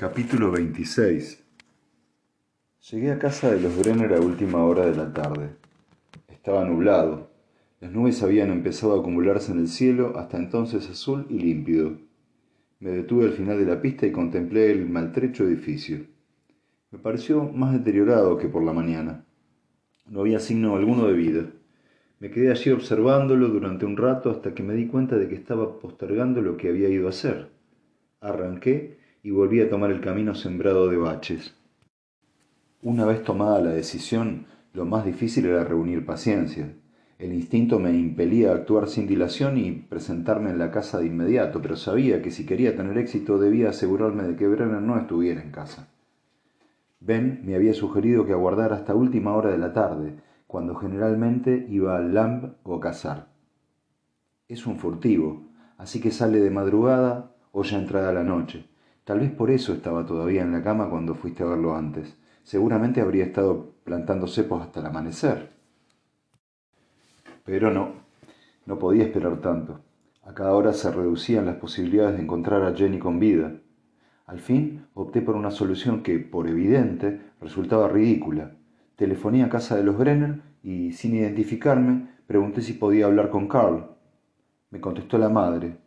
Capítulo 26 Llegué a casa de los Brenner a última hora de la tarde. Estaba nublado. Las nubes habían empezado a acumularse en el cielo, hasta entonces azul y límpido. Me detuve al final de la pista y contemplé el maltrecho edificio. Me pareció más deteriorado que por la mañana. No había signo alguno de vida. Me quedé allí observándolo durante un rato hasta que me di cuenta de que estaba postergando lo que había ido a hacer. Arranqué y volví a tomar el camino sembrado de baches. Una vez tomada la decisión, lo más difícil era reunir paciencia. El instinto me impelía a actuar sin dilación y presentarme en la casa de inmediato, pero sabía que si quería tener éxito debía asegurarme de que Brenner no estuviera en casa. Ben me había sugerido que aguardara hasta última hora de la tarde, cuando generalmente iba al Lamb o a cazar. Es un furtivo, así que sale de madrugada o ya entrada la noche. Tal vez por eso estaba todavía en la cama cuando fuiste a verlo antes. Seguramente habría estado plantando cepos hasta el amanecer. Pero no, no podía esperar tanto. A cada hora se reducían las posibilidades de encontrar a Jenny con vida. Al fin opté por una solución que, por evidente, resultaba ridícula. Telefoné a casa de los Brenner y, sin identificarme, pregunté si podía hablar con Carl. Me contestó la madre,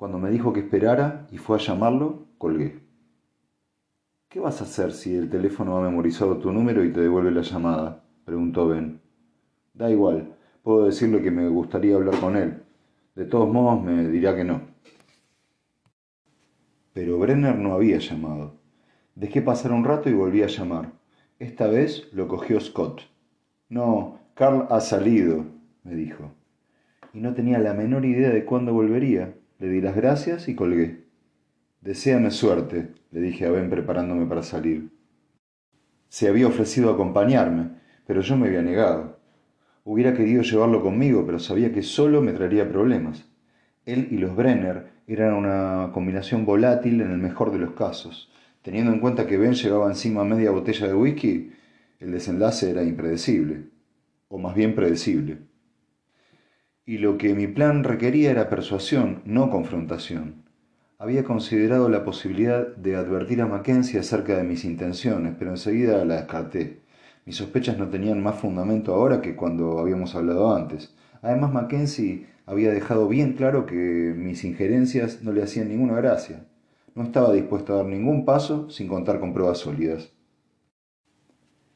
cuando me dijo que esperara y fue a llamarlo, colgué. ¿Qué vas a hacer si el teléfono ha memorizado tu número y te devuelve la llamada? preguntó Ben. Da igual, puedo decirle que me gustaría hablar con él. De todos modos me dirá que no. Pero Brenner no había llamado. Dejé pasar un rato y volví a llamar. Esta vez lo cogió Scott. No, Carl ha salido, me dijo. Y no tenía la menor idea de cuándo volvería. Le di las gracias y colgué. Deseame suerte, le dije a Ben preparándome para salir. Se había ofrecido acompañarme, pero yo me había negado. Hubiera querido llevarlo conmigo, pero sabía que solo me traería problemas. Él y los Brenner eran una combinación volátil en el mejor de los casos. Teniendo en cuenta que Ben llevaba encima media botella de whisky, el desenlace era impredecible, o más bien predecible y lo que mi plan requería era persuasión, no confrontación. Había considerado la posibilidad de advertir a Mackenzie acerca de mis intenciones, pero enseguida la descarté. Mis sospechas no tenían más fundamento ahora que cuando habíamos hablado antes. Además, Mackenzie había dejado bien claro que mis injerencias no le hacían ninguna gracia. No estaba dispuesto a dar ningún paso sin contar con pruebas sólidas.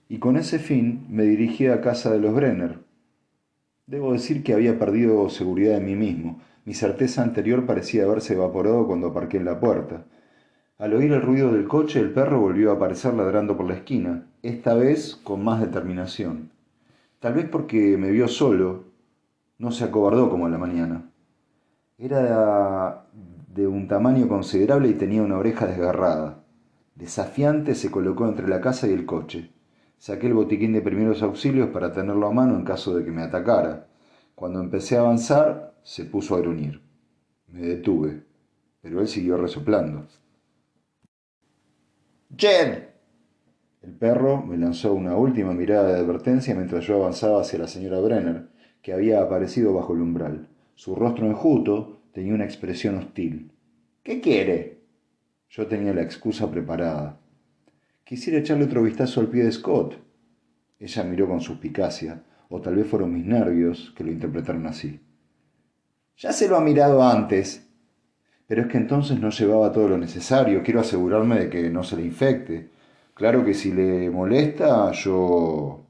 Y con ese fin me dirigí a casa de los Brenner, Debo decir que había perdido seguridad en mí mismo. Mi certeza anterior parecía haberse evaporado cuando aparqué en la puerta. Al oír el ruido del coche, el perro volvió a aparecer ladrando por la esquina, esta vez con más determinación. Tal vez porque me vio solo, no se acobardó como en la mañana. Era de un tamaño considerable y tenía una oreja desgarrada. Desafiante se colocó entre la casa y el coche. Saqué el botiquín de primeros auxilios para tenerlo a mano en caso de que me atacara. Cuando empecé a avanzar, se puso a gruñir. Me detuve, pero él siguió resoplando. ¡Jen! El perro me lanzó una última mirada de advertencia mientras yo avanzaba hacia la señora Brenner, que había aparecido bajo el umbral. Su rostro enjuto tenía una expresión hostil. ¿Qué quiere? Yo tenía la excusa preparada. Quisiera echarle otro vistazo al pie de Scott. Ella miró con suspicacia, o tal vez fueron mis nervios que lo interpretaron así. Ya se lo ha mirado antes. Pero es que entonces no llevaba todo lo necesario. Quiero asegurarme de que no se le infecte. Claro que si le molesta, yo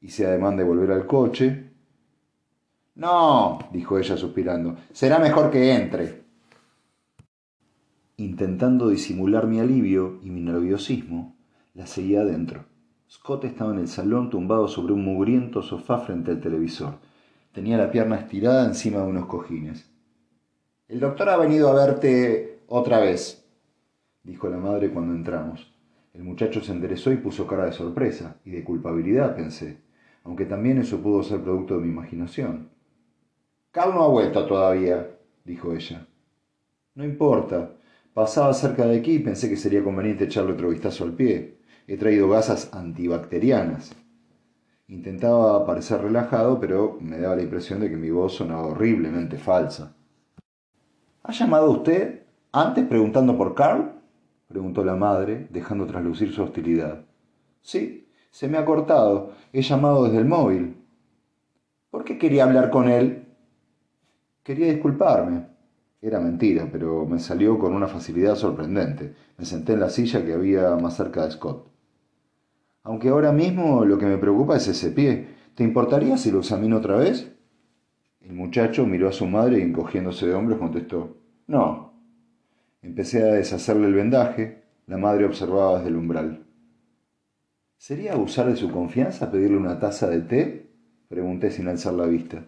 hice ademán de volver al coche. No, dijo ella suspirando, será mejor que entre. Intentando disimular mi alivio y mi nerviosismo, la seguía adentro. Scott estaba en el salón tumbado sobre un mugriento sofá frente al televisor. Tenía la pierna estirada encima de unos cojines. El doctor ha venido a verte otra vez, dijo la madre cuando entramos. El muchacho se enderezó y puso cara de sorpresa y de culpabilidad, pensé, aunque también eso pudo ser producto de mi imaginación. Carl no ha vuelto todavía, dijo ella. No importa, Pasaba cerca de aquí y pensé que sería conveniente echarle otro vistazo al pie. He traído gasas antibacterianas. Intentaba parecer relajado, pero me daba la impresión de que mi voz sonaba horriblemente falsa. ¿Ha llamado usted antes preguntando por Carl? preguntó la madre, dejando traslucir su hostilidad. Sí, se me ha cortado. He llamado desde el móvil. ¿Por qué quería hablar con él? Quería disculparme. Era mentira, pero me salió con una facilidad sorprendente. Me senté en la silla que había más cerca de Scott. Aunque ahora mismo lo que me preocupa es ese pie. ¿Te importaría si lo examino otra vez? El muchacho miró a su madre y encogiéndose de hombros contestó, No. Empecé a deshacerle el vendaje. La madre observaba desde el umbral. ¿Sería abusar de su confianza pedirle una taza de té? Pregunté sin alzar la vista.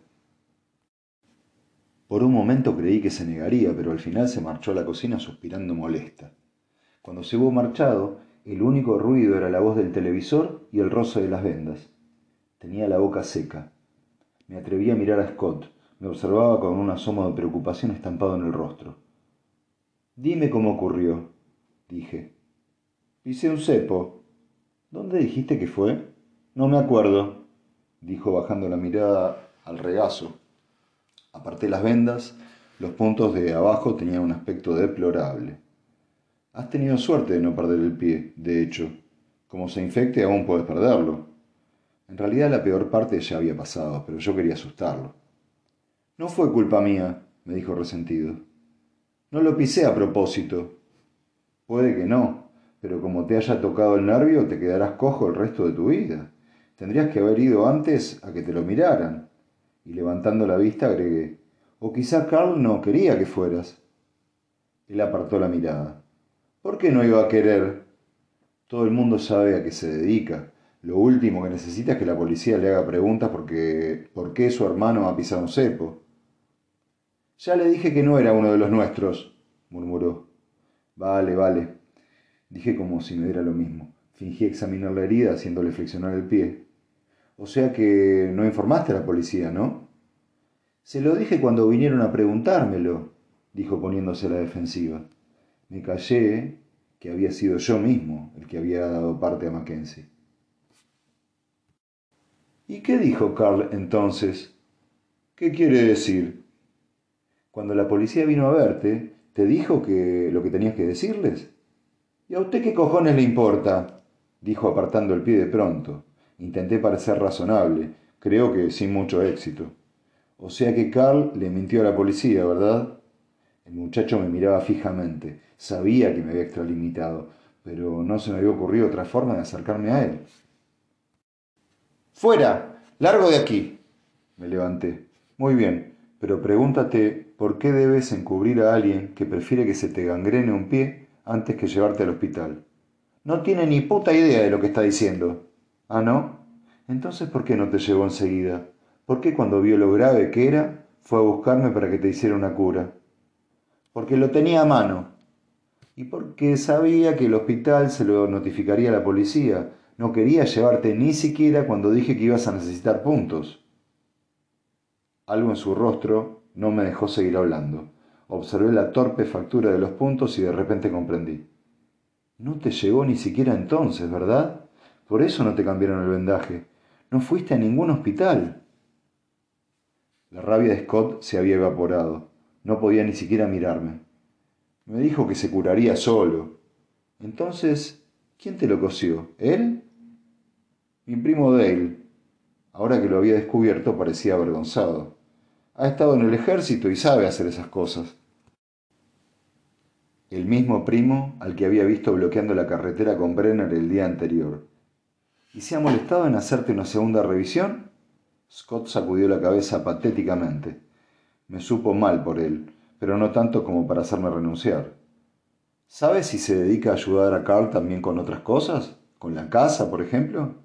Por un momento creí que se negaría, pero al final se marchó a la cocina suspirando molesta. Cuando se hubo marchado, el único ruido era la voz del televisor y el roce de las vendas. Tenía la boca seca. Me atreví a mirar a Scott. Me observaba con un asomo de preocupación estampado en el rostro. Dime cómo ocurrió, dije. Hice un cepo. ¿Dónde dijiste que fue? No me acuerdo, dijo bajando la mirada al regazo. Aparté las vendas. Los puntos de abajo tenían un aspecto deplorable. Has tenido suerte de no perder el pie, de hecho. Como se infecte, aún puedes perderlo. En realidad la peor parte ya había pasado, pero yo quería asustarlo. No fue culpa mía, me dijo resentido. No lo pisé a propósito. Puede que no, pero como te haya tocado el nervio, te quedarás cojo el resto de tu vida. Tendrías que haber ido antes a que te lo miraran. Y levantando la vista agregué, o quizá Carl no quería que fueras. Él apartó la mirada. ¿Por qué no iba a querer? Todo el mundo sabe a qué se dedica. Lo último que necesita es que la policía le haga preguntas porque por qué su hermano ha pisado un cepo. Ya le dije que no era uno de los nuestros, murmuró. Vale, vale. Dije como si me diera lo mismo. Fingí examinar la herida haciéndole flexionar el pie. O sea que no informaste a la policía, ¿no? Se lo dije cuando vinieron a preguntármelo, dijo poniéndose a la defensiva. Me callé que había sido yo mismo el que había dado parte a Mackenzie. ¿Y qué dijo Carl entonces? ¿Qué quiere decir? Cuando la policía vino a verte, ¿te dijo que lo que tenías que decirles? ¿Y a usted qué cojones le importa? dijo apartando el pie de pronto. Intenté parecer razonable, creo que sin mucho éxito. O sea que Carl le mintió a la policía, ¿verdad? El muchacho me miraba fijamente. Sabía que me había extralimitado, pero no se me había ocurrido otra forma de acercarme a él. Fuera, largo de aquí. Me levanté. Muy bien, pero pregúntate por qué debes encubrir a alguien que prefiere que se te gangrene un pie antes que llevarte al hospital. No tiene ni puta idea de lo que está diciendo. ¿Ah, no? Entonces, ¿por qué no te llevó enseguida? ¿Por qué cuando vio lo grave que era, fue a buscarme para que te hiciera una cura? Porque lo tenía a mano. Y porque sabía que el hospital se lo notificaría a la policía, no quería llevarte ni siquiera cuando dije que ibas a necesitar puntos. Algo en su rostro no me dejó seguir hablando. Observé la torpe factura de los puntos y de repente comprendí. No te llegó ni siquiera entonces, ¿verdad? Por eso no te cambiaron el vendaje. No fuiste a ningún hospital. La rabia de Scott se había evaporado. No podía ni siquiera mirarme. Me dijo que se curaría solo. Entonces, ¿quién te lo cosió? ¿Él? Mi primo Dale, ahora que lo había descubierto, parecía avergonzado. Ha estado en el ejército y sabe hacer esas cosas. El mismo primo al que había visto bloqueando la carretera con Brenner el día anterior. ¿Y se ha molestado en hacerte una segunda revisión? Scott sacudió la cabeza patéticamente. Me supo mal por él, pero no tanto como para hacerme renunciar. ¿Sabes si se dedica a ayudar a Carl también con otras cosas? ¿Con la casa, por ejemplo?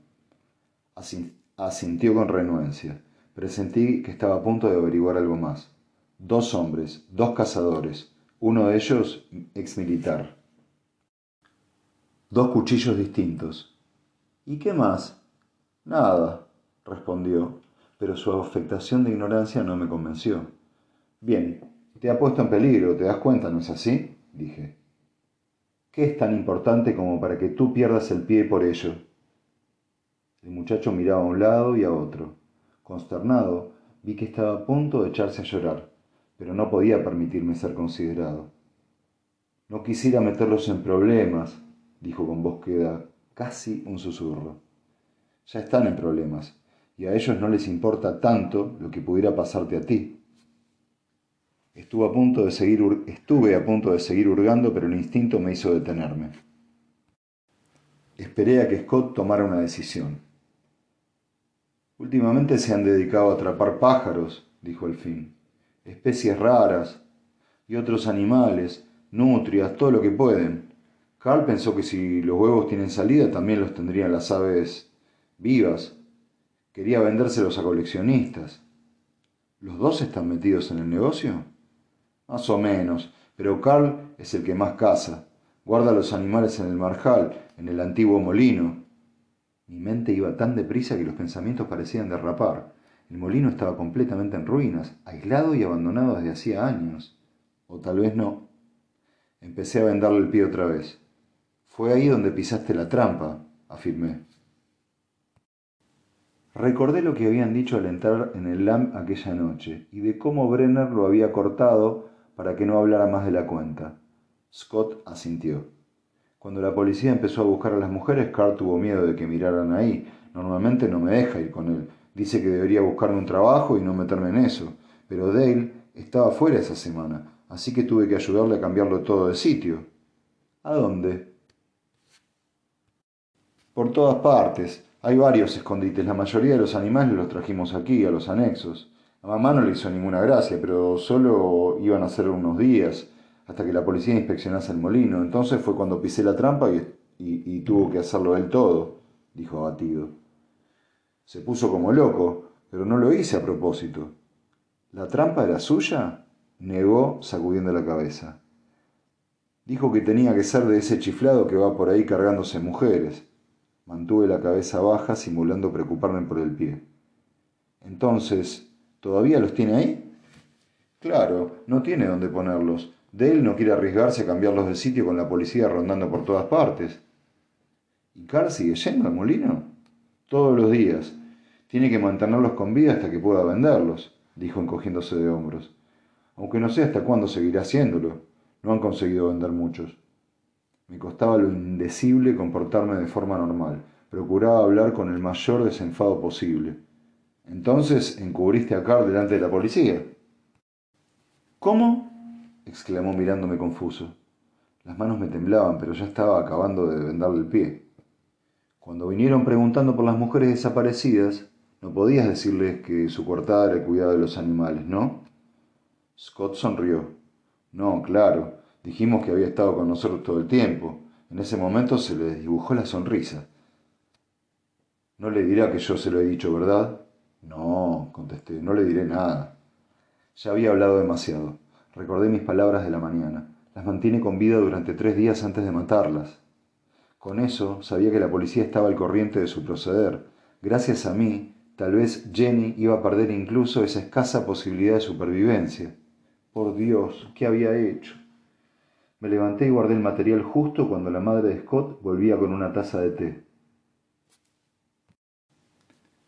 Asintió con renuencia. Presentí que estaba a punto de averiguar algo más. Dos hombres, dos cazadores, uno de ellos ex militar. Dos cuchillos distintos. ¿Y qué más? Nada, respondió, pero su afectación de ignorancia no me convenció. Bien, te ha puesto en peligro, ¿te das cuenta, no es así? dije. ¿Qué es tan importante como para que tú pierdas el pie por ello? El muchacho miraba a un lado y a otro. Consternado, vi que estaba a punto de echarse a llorar, pero no podía permitirme ser considerado. No quisiera meterlos en problemas, dijo con voz que da casi un susurro. Ya están en problemas, y a ellos no les importa tanto lo que pudiera pasarte a ti. Estuve a punto de seguir, estuve a punto de seguir hurgando, pero el instinto me hizo detenerme. Esperé a que Scott tomara una decisión. Últimamente se han dedicado a atrapar pájaros, dijo al fin, especies raras y otros animales, nutrias, todo lo que pueden. Carl pensó que si los huevos tienen salida también los tendrían las aves vivas. Quería vendérselos a coleccionistas. ¿Los dos están metidos en el negocio? Más o menos, pero Carl es el que más caza. Guarda los animales en el marjal, en el antiguo molino. Mi mente iba tan deprisa que los pensamientos parecían derrapar. El molino estaba completamente en ruinas, aislado y abandonado desde hacía años. O tal vez no. Empecé a vendarle el pie otra vez. Fue ahí donde pisaste la trampa, afirmé. Recordé lo que habían dicho al entrar en el LAM aquella noche y de cómo Brenner lo había cortado para que no hablara más de la cuenta. Scott asintió. Cuando la policía empezó a buscar a las mujeres, Carl tuvo miedo de que miraran ahí. Normalmente no me deja ir con él. Dice que debería buscarme un trabajo y no meterme en eso. Pero Dale estaba fuera esa semana, así que tuve que ayudarle a cambiarlo todo de sitio. ¿A dónde? Por todas partes. Hay varios escondites. La mayoría de los animales los trajimos aquí, a los anexos. A mamá no le hizo ninguna gracia, pero solo iban a ser unos días, hasta que la policía inspeccionase el molino. Entonces fue cuando pisé la trampa y, y tuvo que hacerlo él todo, dijo abatido. Se puso como loco, pero no lo hice a propósito. ¿La trampa era suya? negó, sacudiendo la cabeza. Dijo que tenía que ser de ese chiflado que va por ahí cargándose mujeres. Mantuve la cabeza baja, simulando preocuparme por el pie. Entonces, ¿todavía los tiene ahí? Claro, no tiene dónde ponerlos. Él no quiere arriesgarse a cambiarlos de sitio con la policía rondando por todas partes. ¿Y Carl sigue yendo al molino? Todos los días. Tiene que mantenerlos con vida hasta que pueda venderlos, dijo encogiéndose de hombros. Aunque no sé hasta cuándo seguirá haciéndolo. No han conseguido vender muchos. Me costaba lo indecible comportarme de forma normal. Procuraba hablar con el mayor desenfado posible. Entonces encubriste a Carl delante de la policía. ¿Cómo? exclamó mirándome confuso. Las manos me temblaban, pero ya estaba acabando de vendarle el pie. Cuando vinieron preguntando por las mujeres desaparecidas, no podías decirles que su cortada era el cuidado de los animales, ¿no? Scott sonrió. No, claro. Dijimos que había estado con nosotros todo el tiempo. En ese momento se le dibujó la sonrisa. No le dirá que yo se lo he dicho, ¿verdad? No, contesté, no le diré nada. Ya había hablado demasiado. Recordé mis palabras de la mañana. Las mantiene con vida durante tres días antes de matarlas. Con eso sabía que la policía estaba al corriente de su proceder. Gracias a mí, Tal vez Jenny iba a perder incluso esa escasa posibilidad de supervivencia. Por Dios, ¿qué había hecho? Me levanté y guardé el material justo cuando la madre de Scott volvía con una taza de té.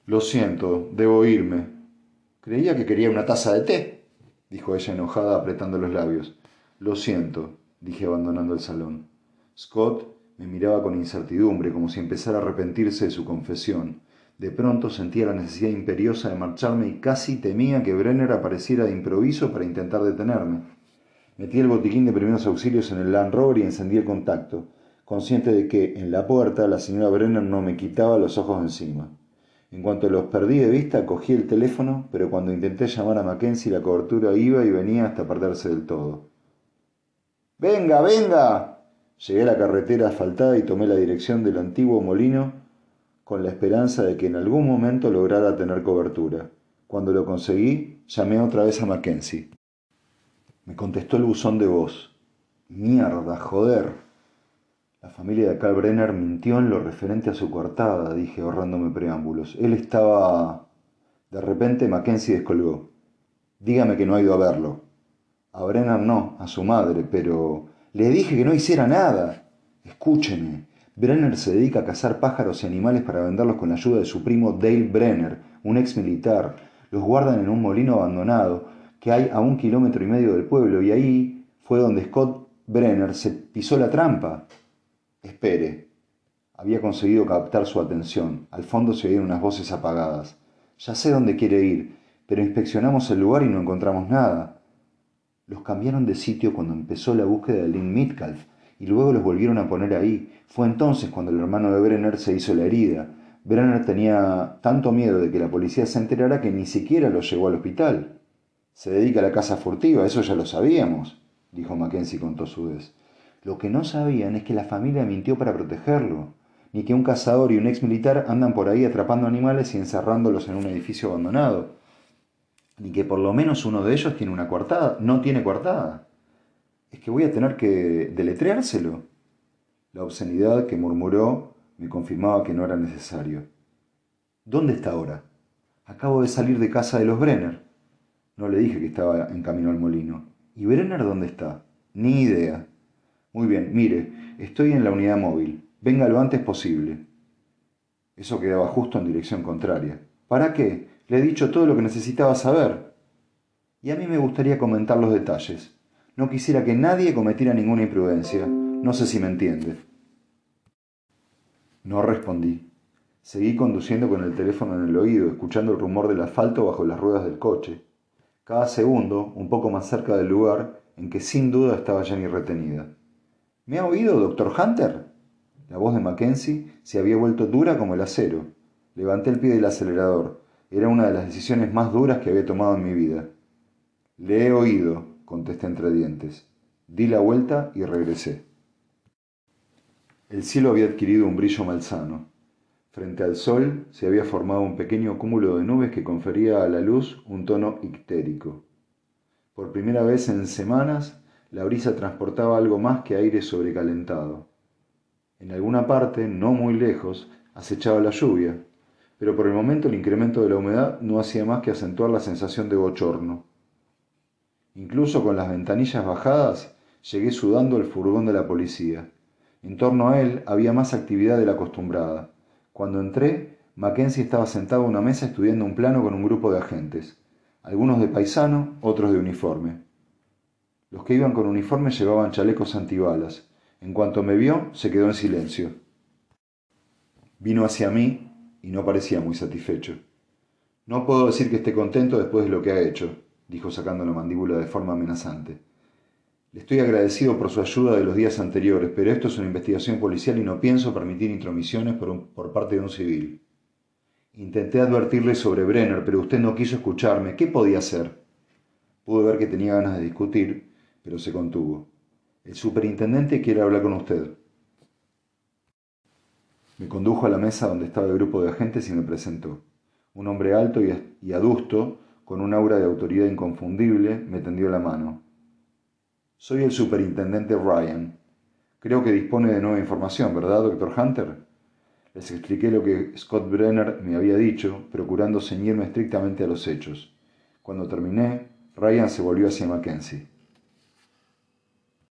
Lo siento, debo irme. Creía que quería una taza de té, dijo ella enojada apretando los labios. Lo siento, dije abandonando el salón. Scott me miraba con incertidumbre, como si empezara a arrepentirse de su confesión. De pronto sentía la necesidad imperiosa de marcharme y casi temía que Brenner apareciera de improviso para intentar detenerme. Metí el botiquín de primeros auxilios en el Land Rover y encendí el contacto, consciente de que en la puerta la señora Brenner no me quitaba los ojos encima. En cuanto los perdí de vista, cogí el teléfono, pero cuando intenté llamar a Mackenzie la cobertura iba y venía hasta perderse del todo. ¡Venga, venga! Llegué a la carretera asfaltada y tomé la dirección del antiguo molino con la esperanza de que en algún momento lograra tener cobertura. Cuando lo conseguí, llamé otra vez a Mackenzie. Me contestó el buzón de voz. Mierda, joder. La familia de Carl Brenner mintió en lo referente a su coartada, dije ahorrándome preámbulos. Él estaba... De repente Mackenzie descolgó. Dígame que no ha ido a verlo. A Brenner no, a su madre, pero... Le dije que no hiciera nada. Escúcheme, Brenner se dedica a cazar pájaros y animales para venderlos con la ayuda de su primo Dale Brenner, un ex militar. Los guardan en un molino abandonado que hay a un kilómetro y medio del pueblo y ahí fue donde Scott Brenner se pisó la trampa. Espere. Había conseguido captar su atención. Al fondo se oían unas voces apagadas. Ya sé dónde quiere ir, pero inspeccionamos el lugar y no encontramos nada. Los cambiaron de sitio cuando empezó la búsqueda de Lynn Mitcalf y luego los volvieron a poner ahí. Fue entonces cuando el hermano de Brenner se hizo la herida. Brenner tenía tanto miedo de que la policía se enterara que ni siquiera lo llevó al hospital. Se dedica a la caza furtiva, eso ya lo sabíamos, dijo Mackenzie con tosudez. Lo que no sabían es que la familia mintió para protegerlo, ni que un cazador y un ex militar andan por ahí atrapando animales y encerrándolos en un edificio abandonado, ni que por lo menos uno de ellos tiene una coartada, no tiene coartada. Es que voy a tener que deletreárselo. La obscenidad que murmuró me confirmaba que no era necesario. ¿Dónde está ahora? Acabo de salir de casa de los Brenner. No le dije que estaba en camino al molino. ¿Y Brenner dónde está? Ni idea. Muy bien, mire, estoy en la unidad móvil. Venga lo antes posible. Eso quedaba justo en dirección contraria. ¿Para qué? Le he dicho todo lo que necesitaba saber. Y a mí me gustaría comentar los detalles. No quisiera que nadie cometiera ninguna imprudencia. No sé si me entiende. No respondí. Seguí conduciendo con el teléfono en el oído, escuchando el rumor del asfalto bajo las ruedas del coche. Cada segundo, un poco más cerca del lugar en que sin duda estaba Jenny retenida. ¿Me ha oído, doctor Hunter? La voz de Mackenzie se había vuelto dura como el acero. Levanté el pie del acelerador. Era una de las decisiones más duras que había tomado en mi vida. Le he oído, contesté entre dientes. Di la vuelta y regresé. El cielo había adquirido un brillo malsano. Frente al sol se había formado un pequeño cúmulo de nubes que confería a la luz un tono ictérico. Por primera vez en semanas, la brisa transportaba algo más que aire sobrecalentado. En alguna parte, no muy lejos, acechaba la lluvia, pero por el momento el incremento de la humedad no hacía más que acentuar la sensación de bochorno. Incluso con las ventanillas bajadas, llegué sudando al furgón de la policía. En torno a él había más actividad de la acostumbrada. Cuando entré, Mackenzie estaba sentado a una mesa estudiando un plano con un grupo de agentes, algunos de paisano, otros de uniforme. Los que iban con uniforme llevaban chalecos antibalas. En cuanto me vio, se quedó en silencio. Vino hacia mí y no parecía muy satisfecho. No puedo decir que esté contento después de lo que ha hecho, dijo sacando la mandíbula de forma amenazante. Le estoy agradecido por su ayuda de los días anteriores, pero esto es una investigación policial y no pienso permitir intromisiones por, por, parte de un civil. Intenté advertirle sobre Brenner, pero usted no quiso escucharme. ¿Qué podía hacer? Pude ver que tenía ganas de discutir, pero se contuvo. El superintendente quiere hablar con usted. Me condujo a la mesa donde estaba el grupo de agentes y me presentó. Un hombre alto y adusto, con un aura de autoridad inconfundible, me tendió la mano. Soy el superintendente Ryan. Creo que dispone de nueva información, ¿verdad, doctor Hunter? Les expliqué lo que Scott Brenner me había dicho, procurando ceñirme estrictamente a los hechos. Cuando terminé, Ryan se volvió hacia Mackenzie.